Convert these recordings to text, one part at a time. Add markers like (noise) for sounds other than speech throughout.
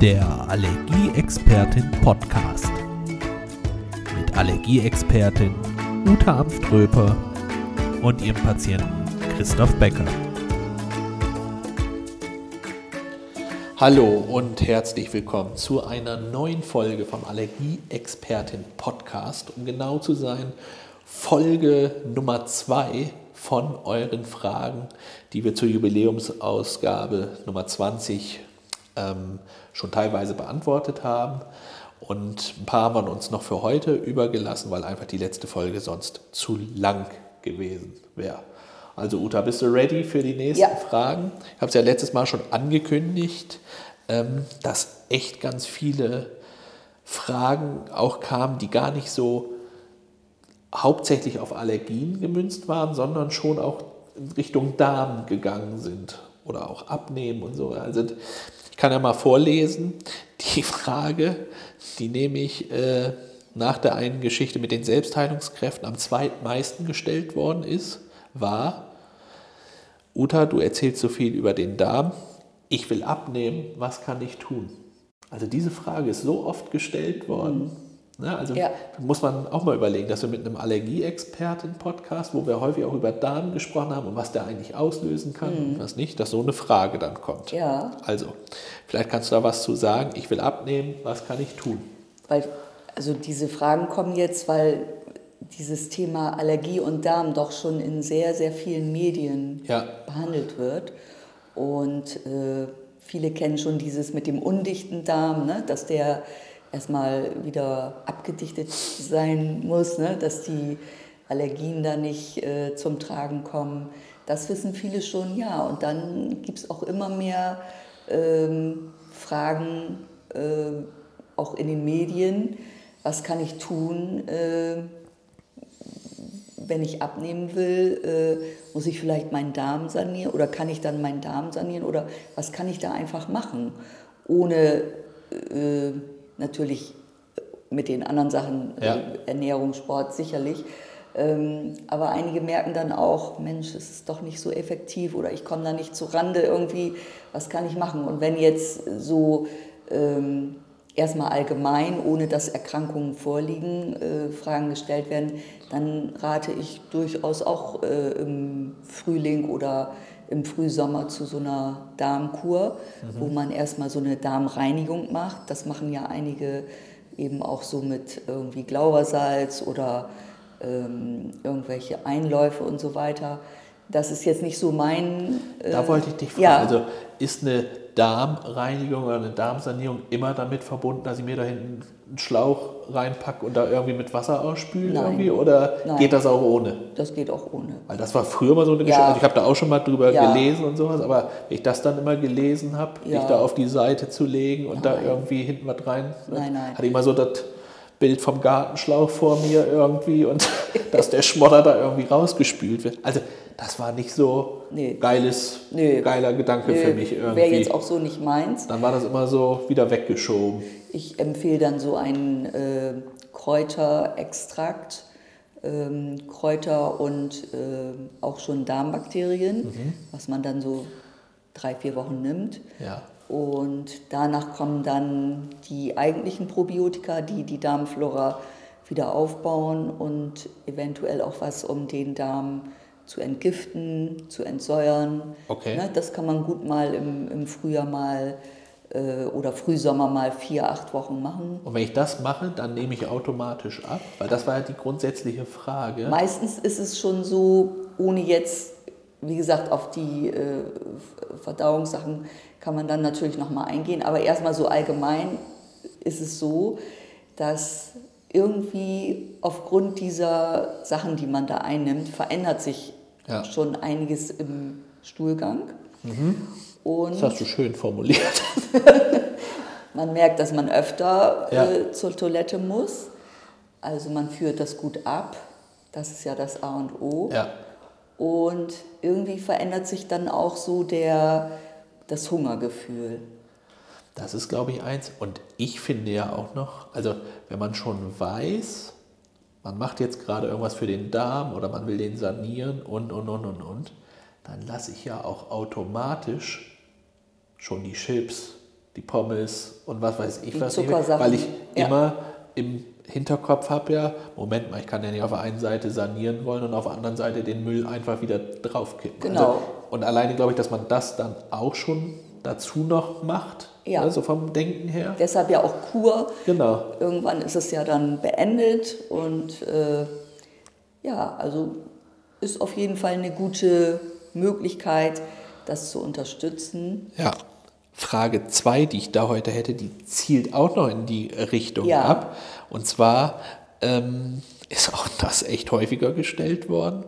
Der Allergieexpertin Podcast. Mit Allergieexpertin Uta Amströper und ihrem Patienten Christoph Becker. Hallo und herzlich willkommen zu einer neuen Folge vom Allergieexpertin Podcast. Um genau zu sein, Folge Nummer zwei von euren Fragen, die wir zur Jubiläumsausgabe Nummer 20 ähm, schon teilweise beantwortet haben. Und ein paar haben wir uns noch für heute übergelassen, weil einfach die letzte Folge sonst zu lang gewesen wäre. Also Uta, bist du ready für die nächsten ja. Fragen? Ich habe es ja letztes Mal schon angekündigt, ähm, dass echt ganz viele Fragen auch kamen, die gar nicht so hauptsächlich auf Allergien gemünzt waren, sondern schon auch in Richtung Darm gegangen sind oder auch abnehmen und so. Also ich kann ja mal vorlesen, die Frage, die nämlich äh, nach der einen Geschichte mit den Selbstheilungskräften am zweitmeisten gestellt worden ist, war, Uta, du erzählst so viel über den Darm, ich will abnehmen, was kann ich tun? Also diese Frage ist so oft gestellt worden. Ne? Also ja. muss man auch mal überlegen, dass wir mit einem Allergieexperten-Podcast, wo wir häufig auch über Darm gesprochen haben und was der eigentlich auslösen kann mhm. und was nicht, dass so eine Frage dann kommt. Ja. Also, vielleicht kannst du da was zu sagen. Ich will abnehmen, was kann ich tun? Weil, also diese Fragen kommen jetzt, weil dieses Thema Allergie und Darm doch schon in sehr, sehr vielen Medien ja. behandelt wird. Und äh, viele kennen schon dieses mit dem undichten Darm, ne? dass der erstmal wieder abgedichtet sein muss, ne? dass die Allergien da nicht äh, zum Tragen kommen. Das wissen viele schon, ja. Und dann gibt es auch immer mehr ähm, Fragen, äh, auch in den Medien, was kann ich tun, äh, wenn ich abnehmen will, äh, muss ich vielleicht meinen Darm sanieren oder kann ich dann meinen Darm sanieren oder was kann ich da einfach machen, ohne äh, natürlich mit den anderen Sachen, ja. Äh, Ernährung, Sport sicherlich. Ähm, aber einige merken dann auch, Mensch, es ist doch nicht so effektiv oder ich komme da nicht zu Rande irgendwie, was kann ich machen? Und wenn jetzt so ähm, erstmal allgemein, ohne dass Erkrankungen vorliegen, äh, Fragen gestellt werden, dann rate ich durchaus auch äh, im Frühling oder im Frühsommer zu so einer Darmkur, mhm. wo man erstmal so eine Darmreinigung macht. Das machen ja einige eben auch so mit irgendwie Glaubersalz oder ähm, irgendwelche Einläufe und so weiter. Das ist jetzt nicht so mein. Äh, da wollte ich dich fragen. Ja. Also ist eine Darmreinigung oder eine Darmsanierung immer damit verbunden, dass ich mir da hinten einen Schlauch reinpacke und da irgendwie mit Wasser ausspüle irgendwie? Oder Nein. geht das auch ohne? Das geht auch ohne. Weil das war früher mal so eine Geschichte. Also ich habe da auch schon mal drüber ja. gelesen und sowas, aber wenn ich das dann immer gelesen habe, ja. mich da auf die Seite zu legen und nein. da irgendwie hinten was rein, nein, nein. hatte ich mal so das Bild vom Gartenschlauch vor mir irgendwie und (laughs) dass der Schmodder da irgendwie rausgespült wird. Also das war nicht so nee. geiles, nee. geiler Gedanke nee. für mich irgendwie. Wäre jetzt auch so nicht meins. Dann war das immer so wieder weggeschoben. Ich empfehle dann so einen äh, Kräuterextrakt, ähm, Kräuter und äh, auch schon Darmbakterien, mhm. was man dann so drei, vier Wochen nimmt. Ja. Und danach kommen dann die eigentlichen Probiotika, die die Darmflora wieder aufbauen und eventuell auch was, um den Darm zu entgiften, zu entsäuern. Okay. Ne, das kann man gut mal im, im Frühjahr mal äh, oder Frühsommer mal vier, acht Wochen machen. Und wenn ich das mache, dann nehme ich automatisch ab? Weil das war ja die grundsätzliche Frage. Meistens ist es schon so, ohne jetzt, wie gesagt, auf die äh, Verdauungssachen kann man dann natürlich nochmal eingehen. Aber erstmal so allgemein ist es so, dass irgendwie aufgrund dieser Sachen, die man da einnimmt, verändert sich ja. schon einiges im Stuhlgang. Mhm. Und das hast du schön formuliert. (laughs) man merkt, dass man öfter ja. äh, zur Toilette muss. Also man führt das gut ab. Das ist ja das A und O. Ja. Und irgendwie verändert sich dann auch so der, das Hungergefühl. Das ist, glaube ich, eins. Und ich finde ja auch noch, also wenn man schon weiß, man macht jetzt gerade irgendwas für den Darm oder man will den sanieren und, und, und, und, und, dann lasse ich ja auch automatisch schon die Chips, die Pommes und was weiß ich die was. Nicht, weil ich ja. immer im Hinterkopf habe ja, Moment mal, ich kann ja nicht auf der einen Seite sanieren wollen und auf der anderen Seite den Müll einfach wieder draufkippen. Genau. Also, und alleine glaube ich, dass man das dann auch schon dazu noch macht, ja. also vom Denken her. Deshalb ja auch Kur. Genau. Irgendwann ist es ja dann beendet und äh, ja, also ist auf jeden Fall eine gute Möglichkeit, das zu unterstützen. Ja. Frage 2, die ich da heute hätte, die zielt auch noch in die Richtung ja. ab. Und zwar ähm, ist auch das echt häufiger gestellt worden.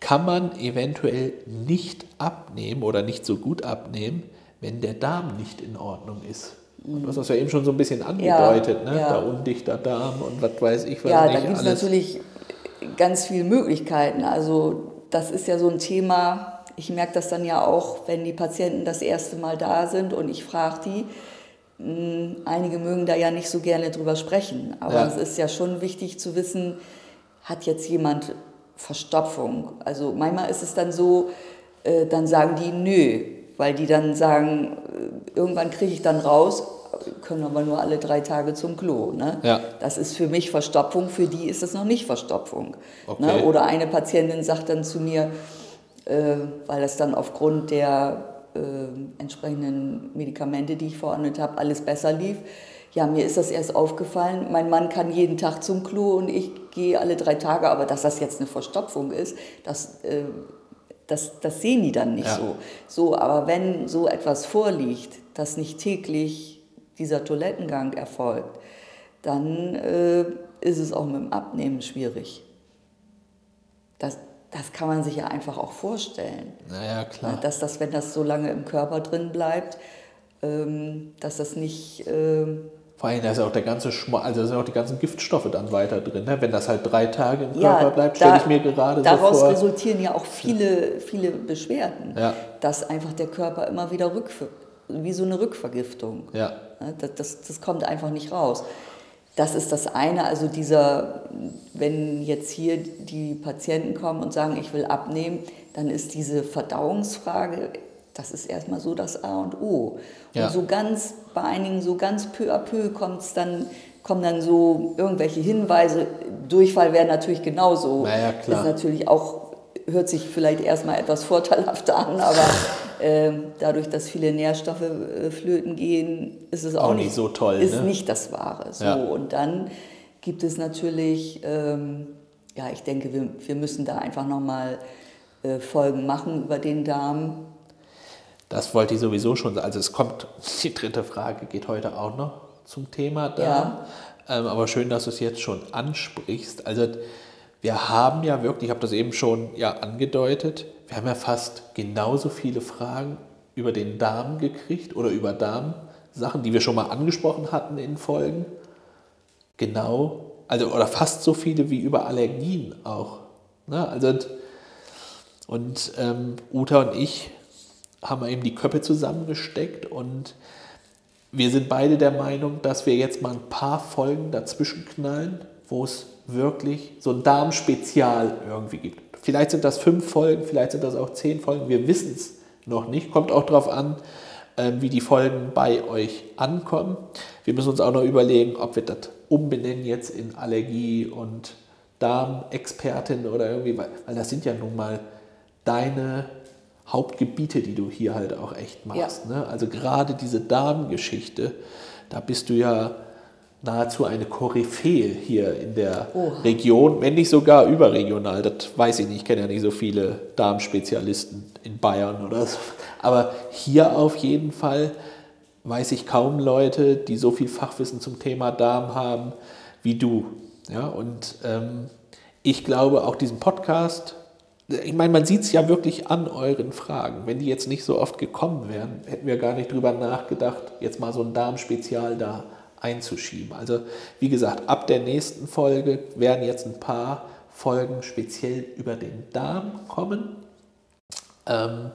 Kann man eventuell nicht abnehmen oder nicht so gut abnehmen, wenn der Darm nicht in Ordnung ist? Und du hast das ja eben schon so ein bisschen angedeutet, ja, ne? Ja. der undichter Darm und was weiß ich, was Ja, da gibt es natürlich ganz viele Möglichkeiten. Also das ist ja so ein Thema, ich merke das dann ja auch, wenn die Patienten das erste Mal da sind und ich frage die. Hm, einige mögen da ja nicht so gerne drüber sprechen, aber ja. es ist ja schon wichtig zu wissen, hat jetzt jemand Verstopfung? Also manchmal ist es dann so, äh, dann sagen die nö, weil die dann sagen, äh, irgendwann kriege ich dann raus, können aber nur alle drei Tage zum Klo. Ne? Ja. Das ist für mich Verstopfung, für die ist es noch nicht Verstopfung. Okay. Ne? Oder eine Patientin sagt dann zu mir, äh, weil das dann aufgrund der äh, entsprechenden Medikamente, die ich verordnet habe, alles besser lief. Ja, mir ist das erst aufgefallen. Mein Mann kann jeden Tag zum Klo und ich gehe alle drei Tage. Aber dass das jetzt eine Verstopfung ist, das, äh, das, das sehen die dann nicht ja. so. So, aber wenn so etwas vorliegt, dass nicht täglich dieser Toilettengang erfolgt, dann äh, ist es auch mit dem Abnehmen schwierig. Das, das kann man sich ja einfach auch vorstellen. Naja, klar. Dass das, wenn das so lange im Körper drin bleibt, ähm, dass das nicht. Ähm, vor allem, da ist auch der ganze Schma also sind auch die ganzen Giftstoffe dann weiter drin. Ne? Wenn das halt drei Tage im Körper ja, bleibt, stelle ich mir gerade so vor. Daraus resultieren ja auch viele, viele Beschwerden. Ja. Dass einfach der Körper immer wieder rückf wie so eine Rückvergiftung. Ja. Das, das, das kommt einfach nicht raus. Das ist das eine, also dieser, wenn jetzt hier die Patienten kommen und sagen, ich will abnehmen, dann ist diese Verdauungsfrage, das ist erstmal so das A und O. Ja. Und so ganz, bei einigen so ganz peu à peu kommt es dann, kommen dann so irgendwelche Hinweise. Durchfall wäre natürlich genauso. Naja, klar. Ist natürlich auch, hört sich vielleicht erstmal etwas vorteilhafter an, (laughs) aber äh, dadurch, dass viele Nährstoffe äh, flöten gehen, ist es auch, auch nicht, nicht, so toll. Ist ne? nicht das Wahre. So. Ja. Und dann gibt es natürlich, ähm, ja, ich denke, wir, wir müssen da einfach nochmal äh, Folgen machen über den Darm. Das wollte ich sowieso schon. Also es kommt, (laughs) die dritte Frage geht heute auch noch zum Thema Darm. Ja. Ähm, aber schön, dass du es jetzt schon ansprichst. Also wir haben ja wirklich, ich habe das eben schon ja angedeutet, wir haben ja fast genauso viele Fragen über den Darm gekriegt oder über Darmsachen, die wir schon mal angesprochen hatten in Folgen. Genau, also oder fast so viele wie über Allergien auch. Ne? Also, und ähm, Uta und ich haben eben die Köpfe zusammengesteckt und wir sind beide der Meinung, dass wir jetzt mal ein paar Folgen dazwischen knallen, wo es wirklich so ein Darmspezial irgendwie gibt. Vielleicht sind das fünf Folgen, vielleicht sind das auch zehn Folgen, wir wissen es noch nicht. Kommt auch darauf an, ähm, wie die Folgen bei euch ankommen. Wir müssen uns auch noch überlegen, ob wir das umbenennen jetzt in Allergie und Darmexpertin oder irgendwie, weil das sind ja nun mal deine Hauptgebiete, die du hier halt auch echt machst. Ja. Ne? Also gerade diese Darmgeschichte, da bist du ja nahezu eine Koryphäe hier in der Oha. Region, wenn nicht sogar überregional. Das weiß ich nicht, ich kenne ja nicht so viele Darmspezialisten in Bayern oder so. Aber hier auf jeden Fall weiß ich kaum Leute, die so viel Fachwissen zum Thema Darm haben wie du. Ja, und ähm, ich glaube auch diesen Podcast, ich meine, man sieht es ja wirklich an euren Fragen. Wenn die jetzt nicht so oft gekommen wären, hätten wir gar nicht drüber nachgedacht, jetzt mal so ein Darmspezial da einzuschieben. Also wie gesagt, ab der nächsten Folge werden jetzt ein paar Folgen speziell über den Darm kommen. Ähm,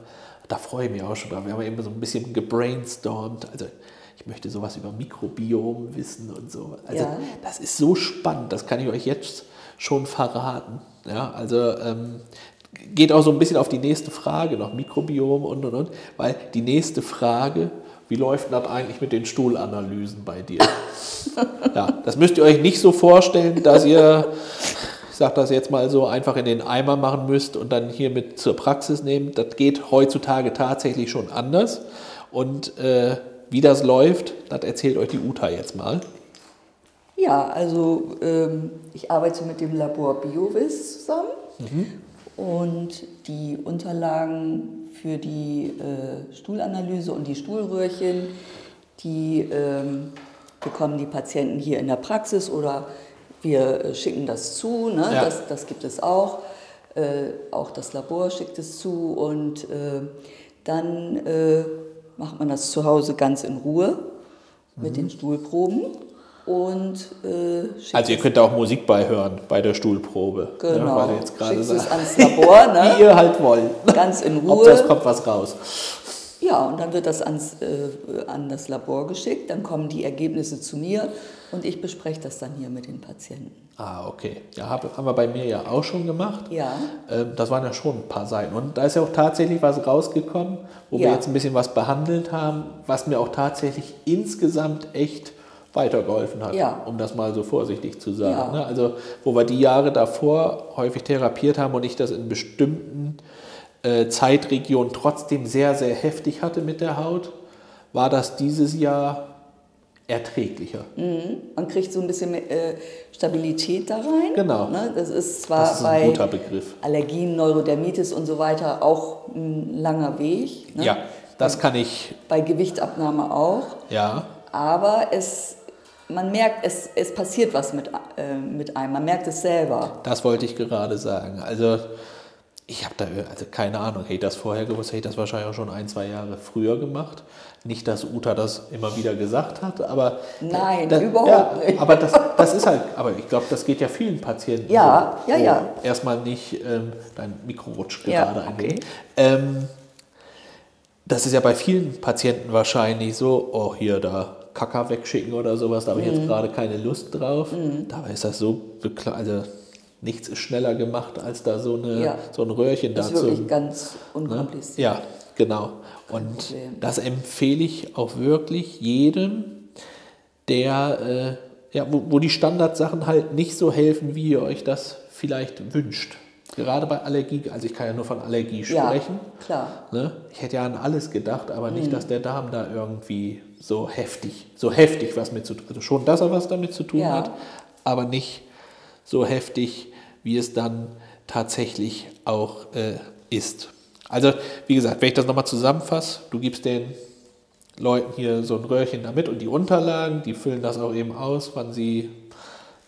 da freue ich mich auch schon drauf. Wir haben eben so ein bisschen gebrainstormt. Also ich möchte sowas über Mikrobiom wissen und so. Also ja. das ist so spannend, das kann ich euch jetzt schon verraten. Ja, also ähm, geht auch so ein bisschen auf die nächste Frage noch, Mikrobiom und und und, weil die nächste Frage wie läuft das eigentlich mit den Stuhlanalysen bei dir? (laughs) ja, das müsst ihr euch nicht so vorstellen, dass ihr, ich sage das jetzt mal so, einfach in den Eimer machen müsst und dann hier mit zur Praxis nehmen. Das geht heutzutage tatsächlich schon anders. Und äh, wie das läuft, das erzählt euch die Uta jetzt mal. Ja, also ähm, ich arbeite mit dem Labor BioVis zusammen mhm. Und die Unterlagen für die äh, Stuhlanalyse und die Stuhlröhrchen, die ähm, bekommen die Patienten hier in der Praxis oder wir äh, schicken das zu, ne? Ja. das, das gibt es auch. Äh, auch das Labor schickt es zu und äh, dann äh, macht man das zu Hause ganz in Ruhe mit mhm. den Stuhlproben und äh, Also ihr könnt auch Musik beihören bei der Stuhlprobe. Ne, genau. Weil jetzt gerade es ans Labor, (laughs) ne? Wie ihr halt wollt. Ganz in Ruhe. Ob das kommt was raus. Ja, und dann wird das ans, äh, an das Labor geschickt, dann kommen die Ergebnisse zu mir und ich bespreche das dann hier mit den Patienten. Ah, okay. Ja, hab, haben wir bei mir ja auch schon gemacht. Ja. Ähm, das waren ja schon ein paar Seiten. Und da ist ja auch tatsächlich was rausgekommen, wo ja. wir jetzt ein bisschen was behandelt haben, was mir auch tatsächlich insgesamt echt weitergeholfen hat, ja. um das mal so vorsichtig zu sagen. Ja. Ne? Also wo wir die Jahre davor häufig therapiert haben und ich das in bestimmten äh, Zeitregionen trotzdem sehr, sehr heftig hatte mit der Haut, war das dieses Jahr erträglicher. Mhm. Man kriegt so ein bisschen äh, Stabilität da rein. Genau. Ne? Das ist zwar das ist bei Allergien, Neurodermitis und so weiter auch ein langer Weg. Ne? Ja, das kann ich. Bei Gewichtabnahme auch. Ja. Aber es man merkt, es, es passiert was mit, äh, mit einem, man merkt es selber. Das wollte ich gerade sagen. Also ich habe da, also keine Ahnung, hätte ich das vorher gewusst, hätte ich das wahrscheinlich auch schon ein, zwei Jahre früher gemacht. Nicht, dass Uta das immer wieder gesagt hat, aber... Nein, das, überhaupt ja, nicht. Aber das, das ist halt, aber ich glaube, das geht ja vielen Patienten Ja, so, ja, ja. Erstmal nicht, ähm, dein Mikro rutscht gerade ja, okay. ähm, das ist ja bei vielen Patienten wahrscheinlich so, oh hier, da Kacker wegschicken oder sowas, da habe ich mhm. jetzt gerade keine Lust drauf. Mhm. Dabei ist das so, also nichts ist schneller gemacht, als da so, eine, ja. so ein Röhrchen dazu. Das ist wirklich ganz ne? unkompliziert. Ne? Ja, genau. Und das empfehle ich auch wirklich jedem, der, äh, ja, wo, wo die Standardsachen halt nicht so helfen, wie ihr euch das vielleicht wünscht. Gerade bei Allergie, also ich kann ja nur von Allergie sprechen. Ja, klar. Ne? Ich hätte ja an alles gedacht, aber nicht, mhm. dass der Darm da irgendwie so heftig, so heftig was mit zu tun hat. Also schon, dass er was damit zu tun ja. hat, aber nicht so heftig, wie es dann tatsächlich auch äh, ist. Also, wie gesagt, wenn ich das nochmal zusammenfasse, du gibst den Leuten hier so ein Röhrchen damit und die Unterlagen, die füllen das auch eben aus, wann sie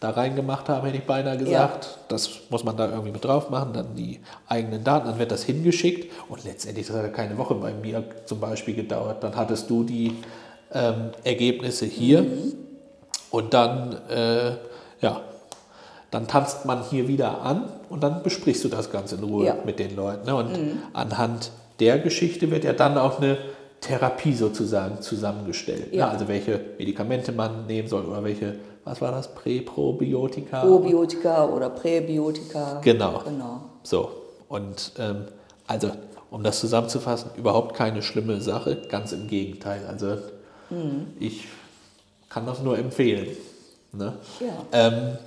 da reingemacht haben, hätte ich beinahe gesagt. Ja. Das muss man da irgendwie mit drauf machen, dann die eigenen Daten, dann wird das hingeschickt und letztendlich, das hat ja keine Woche bei mir zum Beispiel gedauert, dann hattest du die ähm, Ergebnisse hier mhm. und dann, äh, ja, dann tanzt man hier wieder an und dann besprichst du das Ganze in Ruhe ja. mit den Leuten. Ne? Und mhm. anhand der Geschichte wird ja dann auch eine Therapie sozusagen zusammengestellt. Ne? Ja. Ne? Also welche Medikamente man nehmen soll oder welche, was war das, Präprobiotika? Probiotika oder Präbiotika. Genau. genau. So, und ähm, also um das zusammenzufassen, überhaupt keine schlimme Sache, ganz im Gegenteil. Also Mhm. Ich kann das nur empfehlen. Ne? Ja. Ähm,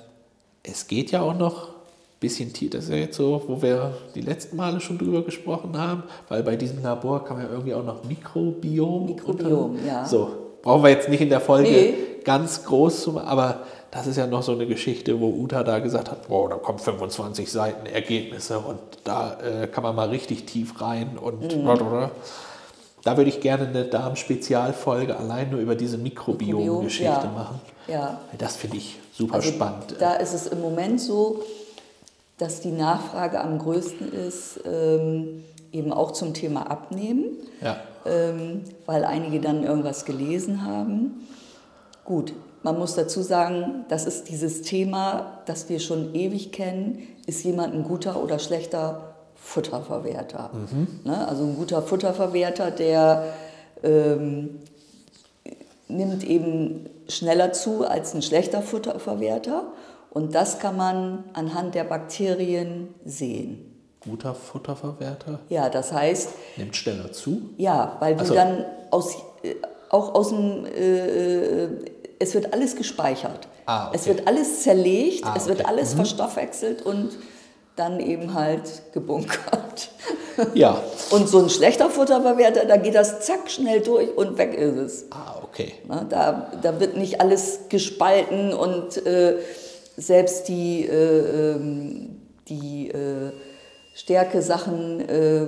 es geht ja auch noch ein bisschen tief, das ist ja jetzt so, wo wir die letzten Male schon drüber gesprochen haben, weil bei diesem Labor kann man ja irgendwie auch noch Mikrobiom. Mikrobiom, unter, ja. So, brauchen wir jetzt nicht in der Folge nee. Ganz groß zu aber das ist ja noch so eine Geschichte, wo Uta da gesagt hat, wow, da kommen 25 Seiten Ergebnisse und da äh, kann man mal richtig tief rein und mhm. Da würde ich gerne eine Darm-Spezialfolge allein nur über diese Mikrobiom-Geschichte ja. machen. Ja. Das finde ich super also spannend. Da ist es im Moment so, dass die Nachfrage am größten ist, ähm, eben auch zum Thema Abnehmen, ja. ähm, weil einige dann irgendwas gelesen haben. Gut, man muss dazu sagen, das ist dieses Thema, das wir schon ewig kennen. Ist jemand ein guter oder schlechter Futterverwerter. Mhm. Ne? Also ein guter Futterverwerter, der ähm, nimmt eben schneller zu als ein schlechter Futterverwerter. Und das kann man anhand der Bakterien sehen. Guter Futterverwerter? Ja, das heißt. Nimmt schneller zu? Ja, weil du so. dann aus, auch aus dem, äh, äh, es wird alles gespeichert. Ah, okay. Es wird alles zerlegt, Ah, es wird okay. alles Mhm. verstoffwechselt und dann eben halt gebunkert. (laughs) Ja. Und so ein schlechter Futterverwerter, da geht das zack schnell durch und weg ist es. Ah, okay. Na, da, da wird nicht alles gespalten und äh, selbst die, äh, ähm, die äh, Stärke-Sachen äh,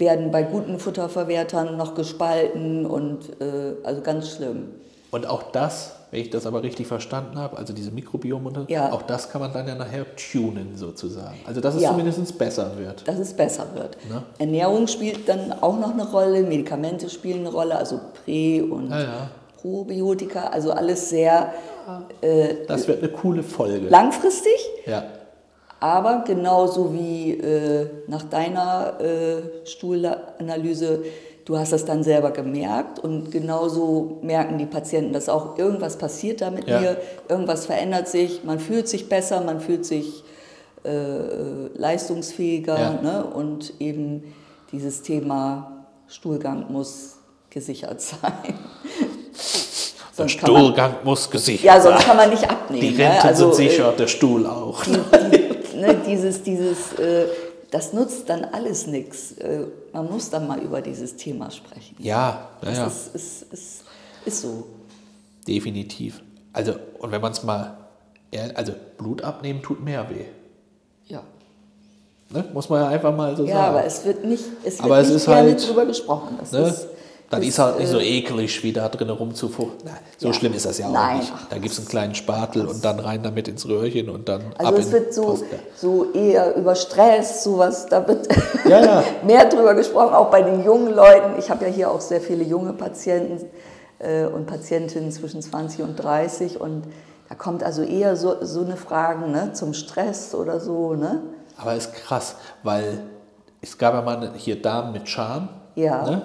werden bei guten Futterverwertern noch gespalten und äh, also ganz schlimm. Und auch das, wenn ich das aber richtig verstanden habe, also diese Mikrobiom und Ja. auch das kann man dann ja nachher tunen sozusagen. Also dass es Ja. zumindest besser wird. dass es besser wird. Ne? Ernährung spielt dann auch noch eine Rolle, Medikamente spielen eine Rolle, also Prä- und Ja, ja. Probiotika, also alles sehr äh, Das wird eine coole Folge. langfristig, Ja. Aber genauso wie äh, nach deiner äh, Stuhlanalyse, du hast das dann selber gemerkt und genauso merken die Patienten, dass auch irgendwas passiert da mit Ja. mir, irgendwas verändert sich, man fühlt sich besser, man fühlt sich äh, leistungsfähiger Ja. ne? und eben dieses Thema Stuhlgang muss gesichert (laughs) sein. Der kann man- Stuhlgang muss gesichert Ja, sonst sein. kann man nicht abnehmen. Die ne? Renten Also, sind äh, sicher, der Stuhl auch. (laughs) ne, dieses, dieses, äh, das nutzt dann alles nichts. Äh, man muss dann mal über dieses Thema sprechen. Ja, ja, Das ja. ist, ist, ist, ist so. definitiv. Also, und wenn man es mal, also Blut abnehmen tut mehr weh. Ja, Ne? Muss man ja einfach mal so ja sagen. aber es wird nicht, es wird Aber es nicht ist gerne halt, drüber gesprochen. Das ne? ist, Dann das, ist halt nicht so äh, eklig, wie da drin rumzufuhren. Na, so Ja. schlimm ist das ja auch Nein, nicht. Da gibt es einen kleinen Spatel und dann rein damit ins Röhrchen und dann Also ab es wird so, Post. so eher über Stress, sowas, da wird ja. (laughs) mehr drüber gesprochen, auch bei den jungen Leuten. Ich habe ja hier auch sehr viele junge Patienten äh, und Patientinnen zwischen 20 und 30 und da kommt also eher so, so eine Frage ne, zum Stress oder so. Ne? Aber ist krass, weil es gab ja mal hier Damen mit Charme. Ja. Ne?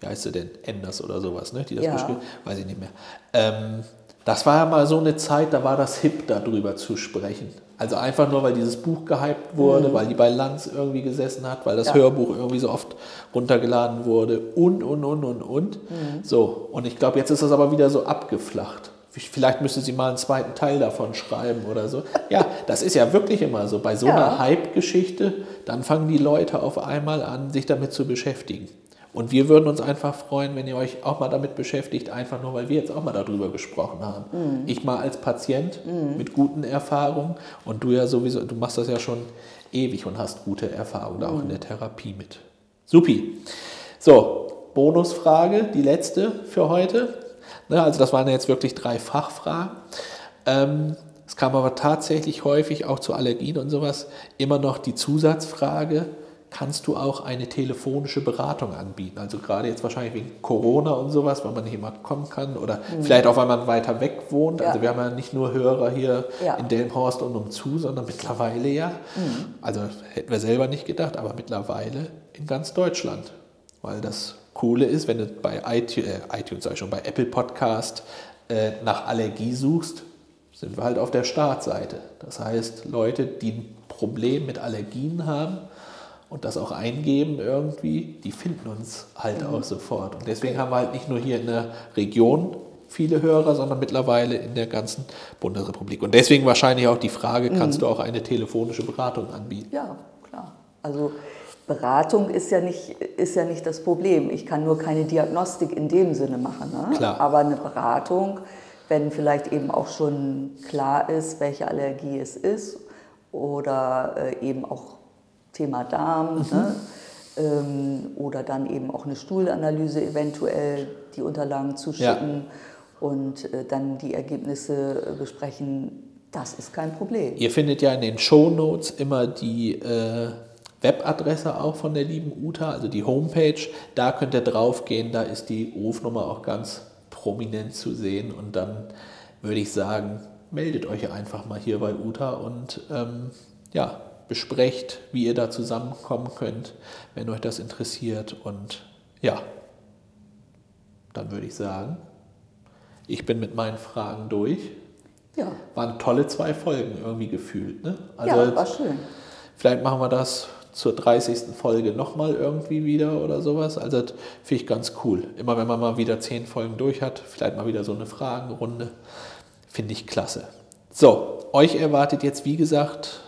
Wie heißt sie denn? Enders oder sowas, ne? Die das Ja. beschrieben. Weiß ich nicht mehr. Ähm, das war ja mal so eine Zeit, da war das hip, darüber zu sprechen. Also einfach nur, weil dieses Buch gehypt wurde, weil die bei Lanz irgendwie gesessen hat, weil das Mhm. Ja. Hörbuch irgendwie so oft runtergeladen wurde und, und, und, und, und. Mhm. So, und ich glaube, jetzt ist das aber wieder so abgeflacht. Vielleicht müsste sie mal einen zweiten Teil davon schreiben oder so. (laughs) Ja, das ist ja wirklich immer so. Bei so Ja. einer Hype-Geschichte, dann fangen die Leute auf einmal an, sich damit zu beschäftigen. Und wir würden uns einfach freuen, wenn ihr euch auch mal damit beschäftigt, einfach nur, weil wir jetzt auch mal darüber gesprochen haben. Ich mal als Patient mit guten Erfahrungen und du ja sowieso, du machst das ja schon ewig und hast gute Erfahrungen da auch in der Therapie mit. Supi. So, Bonusfrage, die letzte für heute. Ne, also das waren ja jetzt wirklich drei Fachfragen. Ähm, es kam aber tatsächlich häufig auch zu Allergien und sowas immer noch die Zusatzfrage, kannst du auch eine telefonische Beratung anbieten? Also gerade jetzt wahrscheinlich wegen Corona und sowas, weil man nicht immer kommen kann oder vielleicht auch, weil man weiter weg wohnt. Mhm. Ja. Also wir haben ja nicht nur Hörer hier Ja. in Delmhorst und umzu, sondern mittlerweile ja, Mhm. also hätten wir selber nicht gedacht, aber mittlerweile in ganz Deutschland. Weil das Coole ist, wenn du bei iTunes, äh, iTunes sag ich schon, bei Apple Podcast äh, nach Allergie suchst, sind wir halt auf der Startseite. Das heißt, Leute, die ein Problem mit Allergien haben und das auch eingeben irgendwie, die finden uns halt auch sofort. Und deswegen haben wir halt nicht nur hier in der Region viele Hörer, sondern mittlerweile in der ganzen Bundesrepublik. Und deswegen wahrscheinlich auch die Frage, kannst du auch eine telefonische Beratung anbieten? Ja, klar. Also Beratung ist ja, nicht, ist ja nicht das Problem. Ich kann nur keine Diagnostik in dem Sinne machen. Ne? Klar. Aber eine Beratung, wenn vielleicht eben auch schon klar ist, welche Allergie es ist oder äh, eben auch Thema Darm ne? ähm, oder dann eben auch eine Stuhlanalyse eventuell die Unterlagen zuschicken und äh, dann die Ergebnisse äh, besprechen, das ist kein Problem. Ihr findet ja in den Shownotes immer die äh, Webadresse auch von der lieben Uta, also die Homepage. Da könnt ihr draufgehen, da ist die Rufnummer auch ganz prominent zu sehen. Und dann würde ich sagen, meldet euch einfach mal hier bei Uta und ähm, ja, besprecht, wie ihr da zusammenkommen könnt, wenn euch das interessiert. Und ja, dann würde ich sagen, ich bin mit meinen Fragen durch. Ja, Waren tolle zwei Folgen irgendwie gefühlt. Ne? Also ja war schön. vielleicht machen wir das zur 30. Folge nochmal irgendwie wieder oder sowas. Also das finde ich ganz cool. Immer wenn man mal wieder zehn Folgen durch hat, vielleicht mal wieder so eine Fragenrunde, finde ich klasse. So, euch erwartet jetzt wie gesagt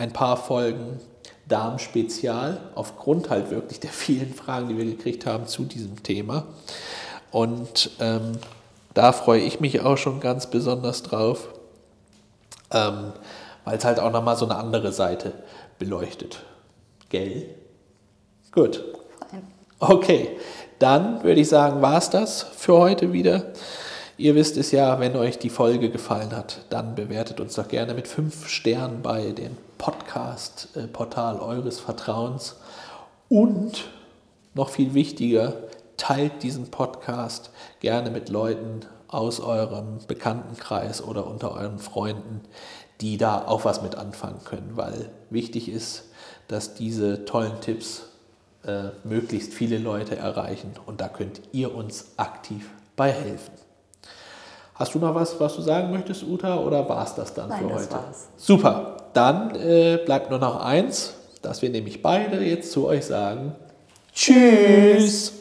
ein paar Folgen Darm-Spezial, aufgrund halt wirklich der vielen Fragen, die wir gekriegt haben zu diesem Thema. Und ähm, da freue ich mich auch schon ganz besonders drauf, ähm, weil es halt auch nochmal so eine andere Seite beleuchtet. Gell? Gut. Okay, dann würde ich sagen, war es das für heute wieder. Ihr wisst es ja, wenn euch die Folge gefallen hat, dann bewertet uns doch gerne mit fünf Sternen bei dem Podcast-Portal eures Vertrauens. Und noch viel wichtiger, teilt diesen Podcast gerne mit Leuten aus eurem Bekanntenkreis oder unter euren Freunden, die da auch was mit anfangen können, weil wichtig ist, dass diese tollen Tipps äh, möglichst viele Leute erreichen und da könnt ihr uns aktiv bei helfen. Hast du noch was, was du sagen möchtest, Uta, oder war es das dann Nein, für das heute? War's. Super, dann äh, bleibt nur noch eins, dass wir nämlich beide jetzt zu euch sagen. Tschüss!